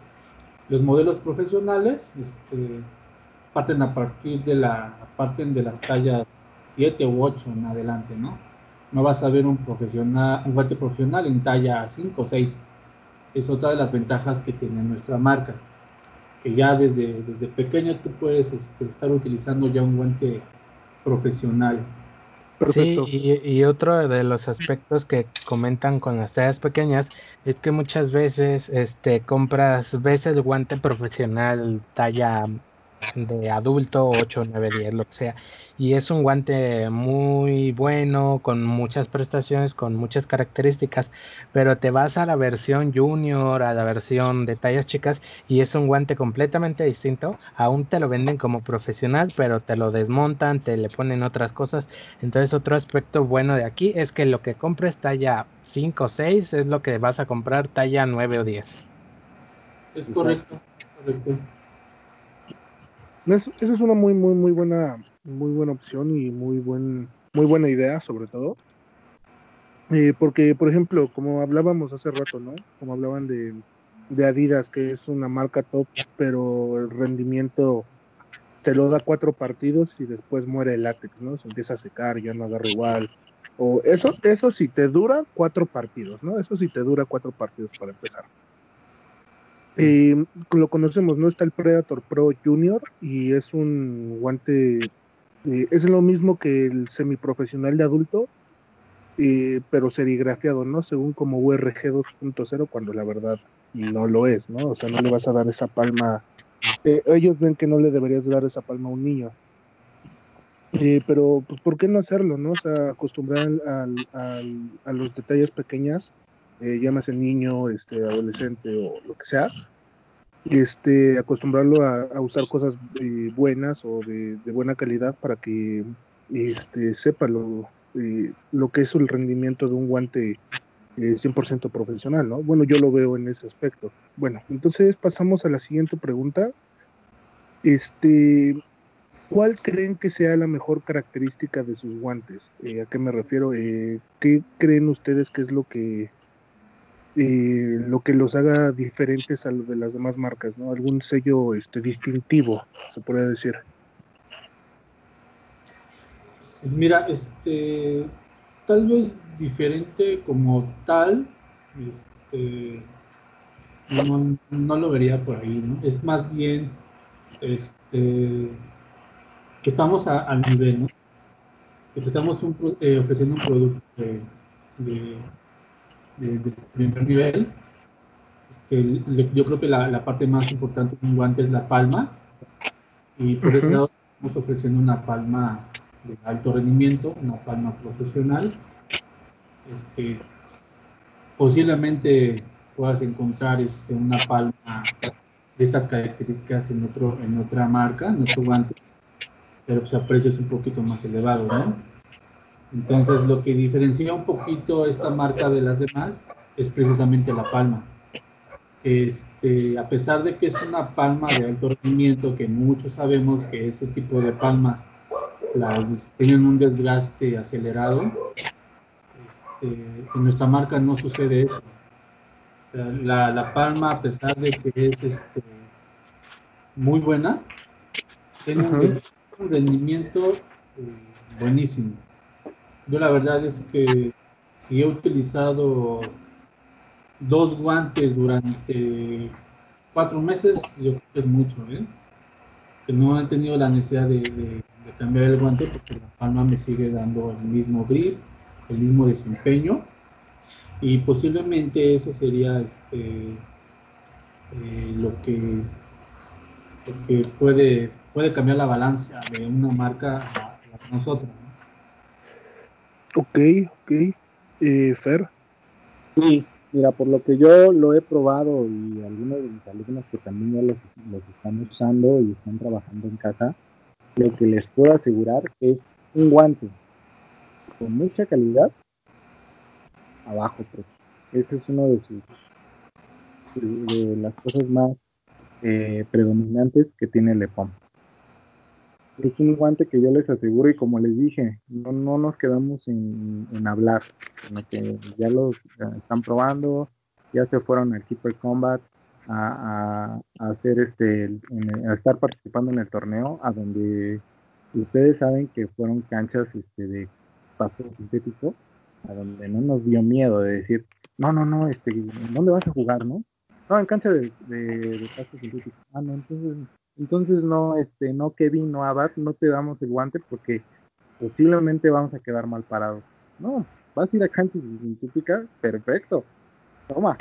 los modelos profesionales este, parten a partir de la parten de las tallas 7 u 8 en adelante, ¿no? No vas a ver un profesional, un guante profesional en talla 5 o 6 es otra de las ventajas que tiene nuestra marca, que ya desde, desde pequeño tú puedes este, estar utilizando ya un guante profesional. Sí, y, otro de los aspectos que comentan con las tallas pequeñas es que muchas veces este compras, ves el guante profesional talla de adulto, 8, 9, 10, lo que sea. Y es un guante muy bueno, con muchas prestaciones, con muchas características, pero te vas a la versión junior, a la versión de tallas chicas, y es un guante completamente distinto. Aún te lo venden como profesional, pero te lo desmontan, te le ponen otras cosas. Entonces otro aspecto bueno de aquí es que lo que compres talla 5 o 6 es lo que vas a comprar talla 9 o 10. Es correcto, correcto. Esa es una muy, muy, muy buena, muy buena opción y muy buen, muy buena idea, sobre todo. Eh, porque, por ejemplo, como hablábamos hace rato, ¿no? Como hablaban de, de Adidas, que es una marca top, pero el rendimiento te lo da cuatro partidos y después muere el látex, ¿no? Se empieza a secar, ya no agarra igual. O eso, eso sí te dura cuatro partidos, ¿no? Eso sí te dura cuatro partidos para empezar. Eh, lo conocemos, ¿no? Está el Predator Pro Junior y es un guante, eh, es lo mismo que el semiprofesional de adulto, eh, pero serigrafiado, ¿no? Según como URG 2.0, cuando la verdad no lo es, ¿no? O sea, no le vas a dar esa palma. ellos ven que no le deberías dar esa palma a un niño. pero, pues, ¿por qué no hacerlo, no? O sea, acostumbrar a los detalles pequeñas eh, llámase niño, este, adolescente o lo que sea, este, acostumbrarlo a, usar cosas eh, buenas o de, buena calidad para que este, sepa lo, eh, lo que es el rendimiento de un guante 100% eh, profesional, ¿no? Bueno, yo lo veo en ese aspecto. Bueno, entonces pasamos a la siguiente pregunta. Este, ¿Cuál creen que sea la mejor característica de sus guantes? ¿A qué me refiero? ¿Qué creen ustedes que es lo que eh, lo que los haga diferentes a lo de las demás marcas, ¿no? Algún sello este, distintivo, se podría decir. Pues mira, este, tal vez diferente como tal, este, no, lo vería por ahí, ¿no? Es más bien, este, que estamos al nivel, ¿no? Que te estamos eh, ofreciendo un producto de, primer nivel. Este, yo creo que la, parte más importante de un guante es la palma. Y por eso lado estamos ofreciendo una palma de alto rendimiento, una palma profesional. Este, posiblemente puedas encontrar este, una palma de estas características en, otro, en otra marca, en otro guante, pero pues a precios un poquito más elevados, ¿no? Entonces, lo que diferencia un poquito esta marca de las demás es precisamente la palma. Este, a pesar de que es una palma de alto rendimiento, que muchos sabemos que ese tipo de palmas las, tienen un desgaste acelerado, este, en nuestra marca no sucede eso. la, palma, a pesar de que es este, muy buena, tiene un, rendimiento eh, buenísimo. Yo la verdad es que si he utilizado dos guantes durante cuatro meses, yo creo que es mucho, ¿eh? Que no he tenido la necesidad de, cambiar el guante porque la palma me sigue dando el mismo grip, el mismo desempeño. Y posiblemente eso sería este, eh, lo, que, puede, puede cambiar la balanza de una marca a, a nosotros. Ok, ok. Eh, Fer. Sí, mira, por lo que yo lo he probado y algunos de mis alumnos que también ya los, están usando y están trabajando en casa, lo que les puedo asegurar es un guante con mucha calidad abajo pues. Ese es uno de sus las cosas más eh, predominantes que tiene el EPOM es un guante que yo les aseguro y como les dije, no, no nos quedamos en, hablar, sino que ya lo están probando, ya se fueron al Keeper Combat a, hacer este, a estar participando en el torneo, a donde ustedes saben que fueron canchas este, de paso sintético, a donde no nos dio miedo de decir, no, no, no, este, ¿dónde vas a jugar, no? No, en cancha de, de paso sintético. Ah, no, entonces entonces no, este, no Kevin, no Abad, no te damos el guante porque posiblemente vamos a quedar mal parados. No, vas a ir a canchas sintéticas, perfecto. Toma,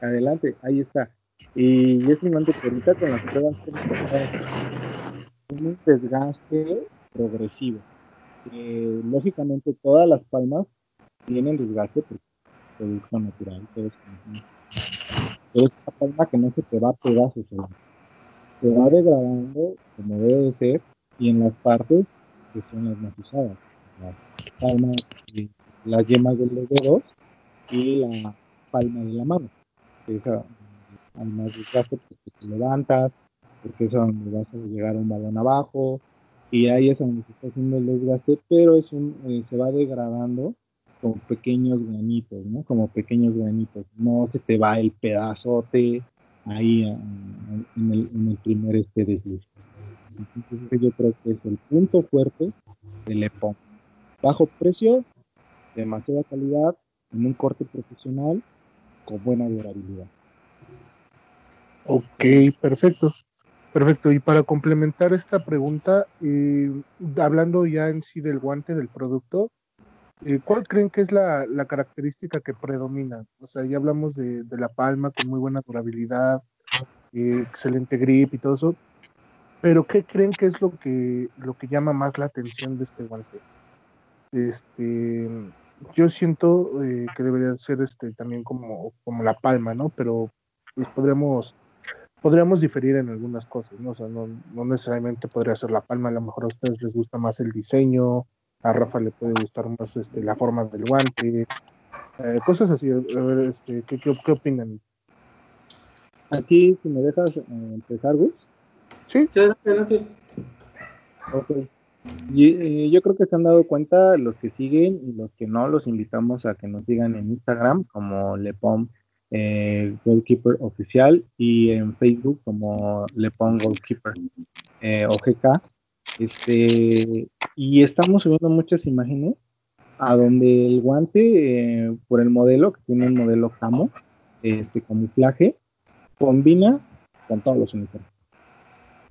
adelante, ahí está. Y es un guante que ahorita con las pruebas un desgaste progresivo. lógicamente todas las palmas tienen desgaste producto natural, pero es una palma que no se te va a pedazos, se va degradando como debe de ser y en las partes que son las más usadas, las palmas, las yemas de los dedos y la palma de la mano. Esa, hay más desgaste porque te levantas, porque es donde vas a llegar un balón abajo, y ahí es donde se está haciendo el desgaste, pero es un, eh, se va degradando con pequeños granitos, ¿no? Como pequeños granitos. No se te va el pedazote ahí en, el, en el, primer este desliz. Entonces yo creo que es el punto fuerte del EPOM. Bajo precio, demasiada calidad, en un corte profesional, con buena durabilidad. Ok, perfecto. Perfecto. Y para complementar esta pregunta, eh, hablando ya en sí del guante, del producto, ¿cuál creen que es la, característica que predomina? O sea, ya hablamos de, la palma con muy buena durabilidad, eh, excelente grip y todo eso, pero ¿qué creen que es lo que, llama más la atención de este guante? Este, yo siento que debería ser este también como, la palma, ¿no? Pero pues podríamos podríamos diferir en algunas cosas, ¿no? O sea, no, no, necesariamente podría ser la palma, a lo mejor a ustedes les gusta más el diseño, a Rafa le puede gustar más este, la forma del guante, eh, cosas así. A ver, este, ¿qué, qué, opinan? Aquí, si me dejas eh, empezar, Gus. Sí, adelante. Ok. Y, eh, yo creo que se han dado cuenta los que siguen y los que no, los invitamos a que nos sigan en Instagram como Lepom eh, Goalkeeper Oficial y en Facebook como Le Pon Goalkeeper eh, OGK. Este, y estamos subiendo muchas imágenes a donde el guante, eh, por el modelo, que tiene un modelo camo, este camuflaje, combina con todos los uniformes.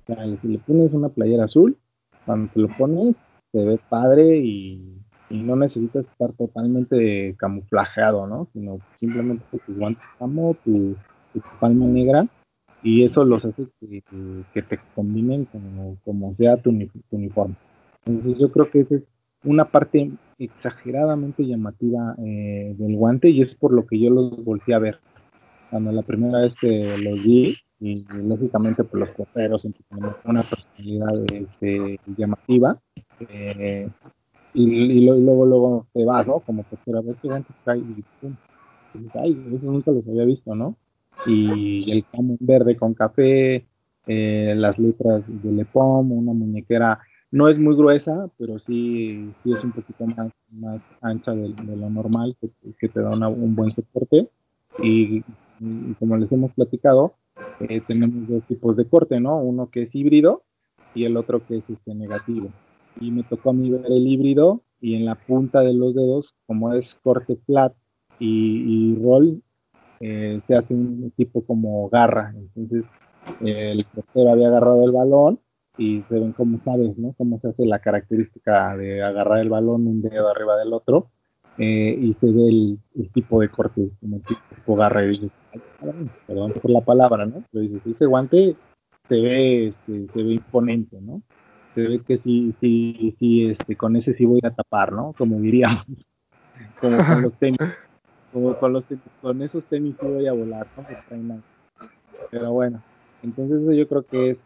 O sea, si le pones una playera azul, cuando te lo pones, se ve padre y y no necesitas estar totalmente camuflajeado, ¿no? Sino simplemente tu guante camo, tu, tu, palma negra, y eso los hace que, te combinen como, como sea tu, uniforme. Entonces yo creo que esa es una parte exageradamente llamativa eh, del guante y es por lo que yo los volví a ver. Cuando la primera vez que los vi, y lógicamente por los porteros tienen una personalidad este, llamativa, eh, y, luego, luego te vas, ¿no? Como que a ver qué antes trae y pum. ay, eso nunca los había visto, ¿no? Y el camo verde con café, eh, las letras de Lepom, una muñequera, no es muy gruesa, pero sí, sí es un poquito más, más ancha de, lo normal, que, te da un buen soporte. Y, como les hemos platicado, eh, tenemos dos tipos de corte, ¿no? Uno que es híbrido y el otro que es este negativo y me tocó a mí ver el híbrido y en la punta de los dedos, como es corte flat y, roll, eh, se hace un tipo como garra. Entonces el portero había agarrado el balón y se ven como sabes, ¿no? Cómo se hace la característica de agarrar el balón un dedo arriba del otro eh, y se ve el, tipo de corte, como tipo garra. Y dices, perdón por la palabra, ¿no? Pero dices, ese guante se ve, este, se ve imponente, ¿no? se ve que sí, sí, sí, este, con ese sí voy a tapar, ¿no? Como diríamos, [LAUGHS] como con los tenis, como con los con esos tenis sí voy a volar, ¿no? Pero bueno, entonces yo creo que es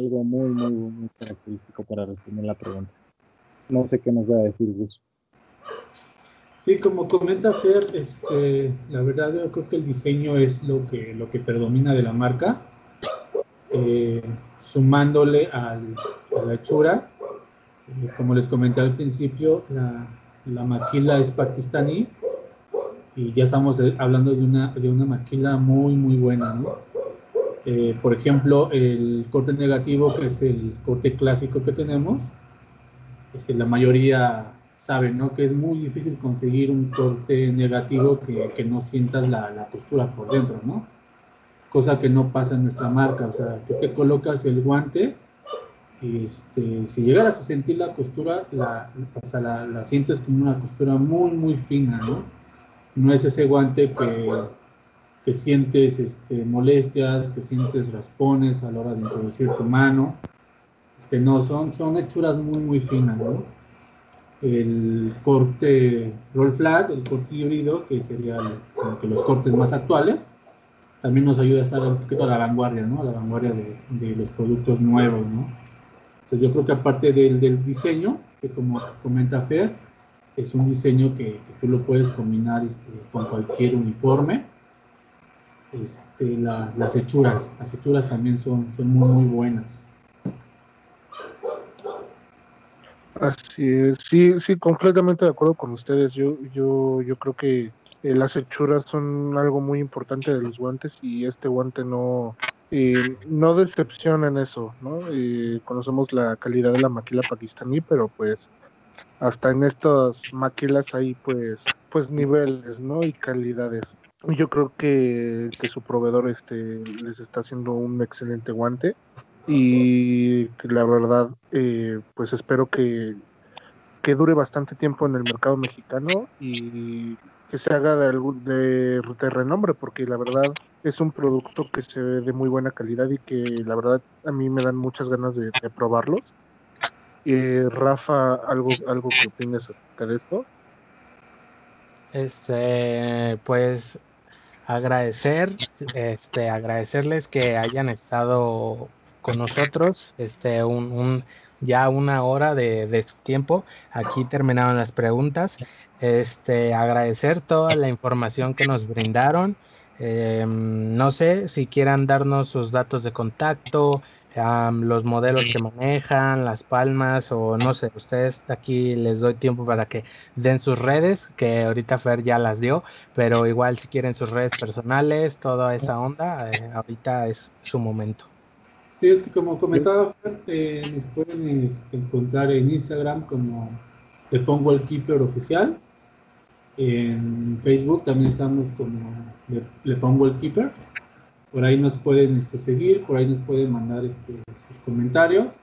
algo muy, muy, característico para responder la pregunta. No sé qué nos va a decir Gus. Sí, como comenta Fer, este, la verdad yo creo que el diseño es lo que, lo que predomina de la marca. Eh, sumándole a la hechura. Eh, como les comenté al principio, la, la, maquila es pakistaní y ya estamos hablando de una, de una maquila muy, muy buena. Eh, por ejemplo, el corte negativo, que es el corte clásico que tenemos, este, la mayoría sabe ¿no? que es muy difícil conseguir un corte negativo que, que no sientas la, la, costura por dentro, ¿no? cosa que no pasa en nuestra marca. O sea, tú te colocas el guante este, si llegaras a sentir la costura, la, la, sientes como una costura muy, muy fina, ¿no? No es ese guante que, que sientes este, molestias, que sientes raspones a la hora de introducir tu mano. Este, no, son, son hechuras muy, muy finas, ¿no? El corte roll flat, el corte híbrido, que sería que los cortes más actuales, también nos ayuda a estar un poquito a la vanguardia, ¿no? A la vanguardia de, de los productos nuevos, ¿no? Entonces yo creo que aparte del, del diseño, que como comenta Fer, es un diseño que, tú lo puedes combinar este, con cualquier uniforme. Este, las hechuras, las hechuras también son, son muy, muy buenas. Así es, sí, sí, completamente de acuerdo con ustedes. Yo, yo, yo creo que eh, las hechuras son algo muy importante de los guantes y este guante no, eh, no decepciona en eso, ¿no? Eh, conocemos la calidad de la maquila pakistaní, pero pues hasta en estas maquilas hay pues, pues niveles, ¿no? Y calidades. Yo creo que, que su proveedor este, les está haciendo un excelente guante y la verdad, pues espero que, que dure bastante tiempo en el mercado mexicano y que se haga de, algún, de, renombre, porque la verdad es un producto que se ve de muy buena calidad y que la verdad a mí me dan muchas ganas de, probarlos. Eh, Rafa, ¿algo, algo que opines acerca de esto? Este, pues agradecer, este, agradecerles que hayan estado con nosotros, este, un, ya una hora de, de, su tiempo. Aquí terminaron las preguntas. Este, agradecer toda la información que nos brindaron. Em, no sé si quieran darnos sus datos de contacto, los modelos que manejan, las palmas o no sé, ustedes aquí les doy tiempo para que den sus redes, que ahorita Fer ya las dio, pero igual si quieren sus redes personales, toda esa onda, eh, ahorita es su momento. Sí, este, como comentaba Fer, eh, nos pueden este, encontrar en Instagram como le pongo el keeper oficial en Facebook también estamos como le, pongo el keeper. Por ahí nos pueden este, seguir, por ahí nos pueden mandar este, sus comentarios.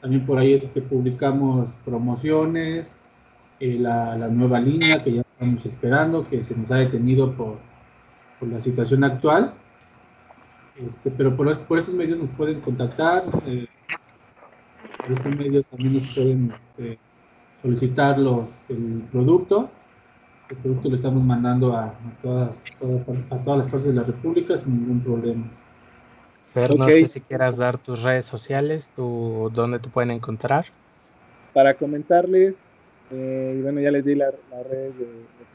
También por ahí este, publicamos promociones, eh, la, nueva línea que ya estamos esperando, que se nos ha detenido por, por la situación actual. Este, pero por, por, estos medios nos pueden contactar. Eh, por este medio también nos pueden este, solicitar los, el producto el producto lo estamos mandando a, todas, a todas las partes de la República sin ningún problema. Fer, no sé si quieras dar tus redes sociales, tu, dónde te pueden encontrar. Para comentarles, eh, bueno, ya les di las redes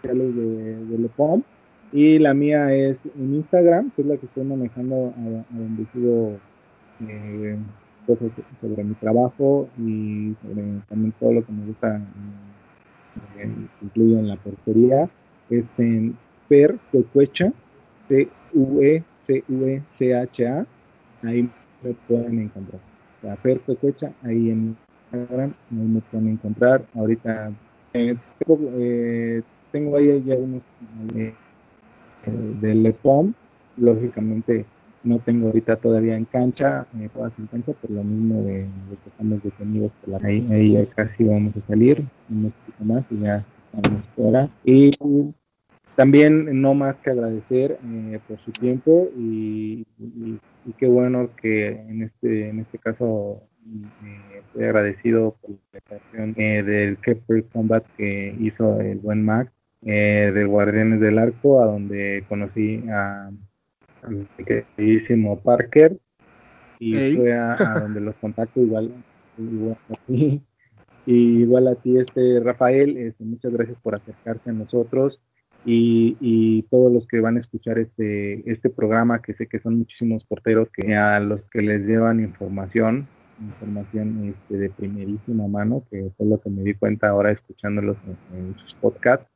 sociales de, de Lepom y la mía es en Instagram, que es la que estoy manejando a, donde sigo eh, cosas sobre mi trabajo y sobre también todo lo que me gusta incluyo en la portería, es en Per Cuecha, C-U-E-C-U-E-C-H-A, ahí me pueden encontrar. O Per Cuecha, ahí en Instagram, ahí me pueden encontrar. Ahorita eh, tengo, ahí ya unos eh, de Lepom, lógicamente no tengo ahorita todavía en cancha, eh, todas en cancha, por lo mismo de, que estamos detenidos por la ahí, ahí ya casi vamos a salir, un poquito más y ya estamos fuera. Y también no más que agradecer eh, por su tiempo y, y, qué bueno que en este en este caso eh, estoy agradecido por la presentación eh, del Kepler Combat que hizo el buen Max eh, de Guardianes del Arco, a donde conocí a mi queridísimo Parker y fue a, [LAUGHS] donde los contacto igual, igual a ti, y igual a ti este Rafael, este, muchas gracias por acercarse a nosotros y, y, todos los que van a escuchar este, este programa, que sé que son muchísimos porteros que a los que les llevan información, información este, de primerísima mano, que fue lo que me di cuenta ahora escuchándolos en, en sus podcasts,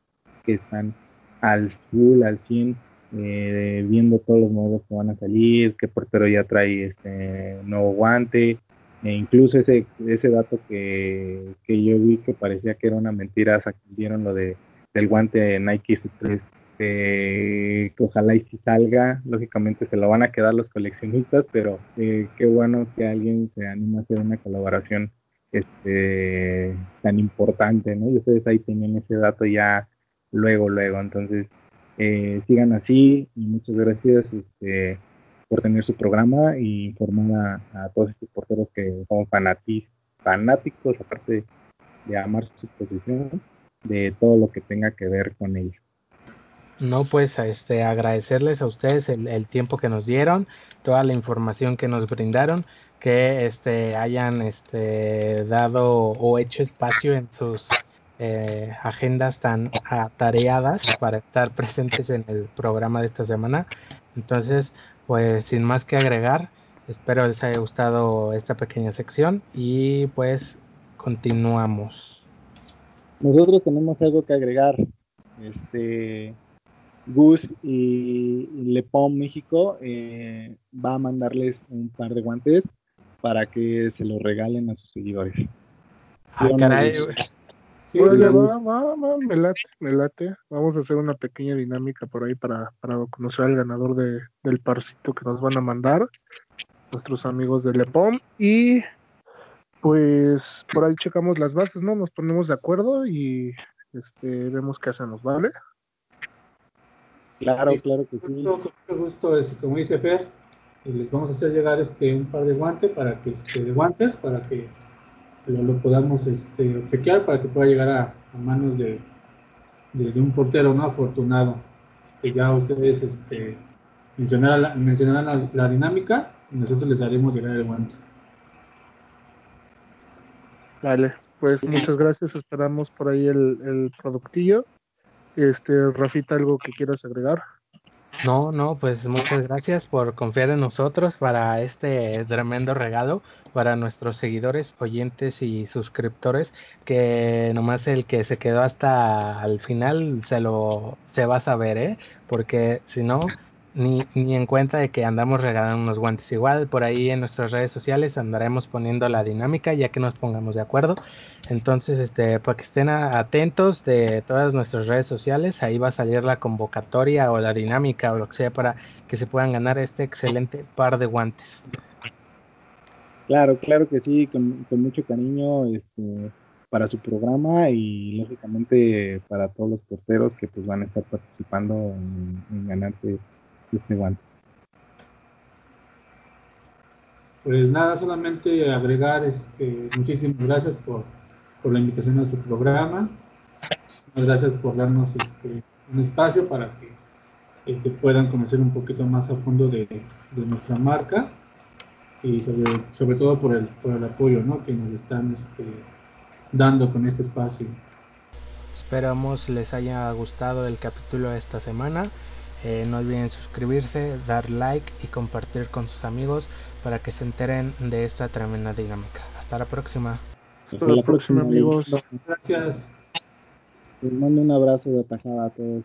que están al full, al 100 eh, viendo todos los modelos que van a salir, qué portero ya trae este nuevo guante, e incluso ese, ese dato que, que yo vi que parecía que era una mentira, vieron lo de del guante Nike Supreme este, que ojalá y si salga, lógicamente se lo van a quedar los coleccionistas, pero eh, qué bueno que alguien se anima a hacer una colaboración este tan importante, ¿no? Y ustedes ahí tienen ese dato ya luego, luego, entonces eh, sigan así y muchas gracias este, por tener su programa y informar a, todos estos porteros que son fanáticos, aparte de amar su posición, de todo lo que tenga que ver con ellos. No, pues este, agradecerles a ustedes el, tiempo que nos dieron, toda la información que nos brindaron, que este, hayan este, dado o hecho espacio en sus eh, agendas tan atareadas para estar [LAUGHS] presentes en el programa de esta semana. Entonces, pues sin más que agregar, espero les haya gustado esta pequeña sección y pues continuamos. Nosotros tenemos algo que agregar. Este, Gus y Lepom México eh, va a mandarles un par de guantes para que se los regalen a sus seguidores. Ah, caray. Sí, me late, me late. Vamos a hacer una pequeña dinámica por ahí para, para conocer al ganador de, del parcito que nos van a mandar nuestros amigos de Lepom. Y pues por ahí checamos las bases, ¿no? Nos ponemos de acuerdo y este vemos qué hacemos, ¿vale? Claro, claro que sí. Con mucho gusto, este, como dice Fer, eh, les vamos a hacer llegar este un par de guantes para que este, de guantes para que lo, podamos este, obsequiar para que pueda llegar a, manos de, de, un portero no afortunado. Este, ya ustedes este, mencionarán, la, dinámica y nosotros les haremos llegar el guante. Vale, pues muchas gracias. Esperamos por ahí el, el productillo. Este, Rafita, ¿algo que quieras agregar? No, no, pues muchas gracias por confiar en nosotros para este tremendo regalo para nuestros seguidores, oyentes y suscriptores, que nomás el que se quedó hasta el final se lo se va a saber, ¿eh? Porque si no, ni, ni en cuenta de que andamos regalando unos guantes. Igual por ahí en nuestras redes sociales andaremos poniendo la dinámica ya que nos pongamos de acuerdo. Entonces, este, para que estén atentos de todas nuestras redes sociales, ahí va a salir la convocatoria o la dinámica o lo que sea para que se puedan ganar este excelente par de guantes. Claro, claro que sí, con, mucho cariño este, para su programa y lógicamente para todos los porteros que pues van a estar participando en, en ganarse este guante. Pues nada, solamente agregar, este, muchísimas gracias por, la invitación a su programa. Muchísimas gracias por darnos este, un espacio para que este, puedan conocer un poquito más a fondo de, nuestra marca y sobre, sobre todo por el, por el apoyo que nos están este, dando con este espacio. Esperamos les haya gustado el capítulo de esta semana. Eh, no olviden suscribirse, dar like y compartir con sus amigos para que se enteren de esta tremenda dinámica. Hasta la próxima. Hasta la próxima, amigos. Gracias. Les mando un abrazo de tajada a todos.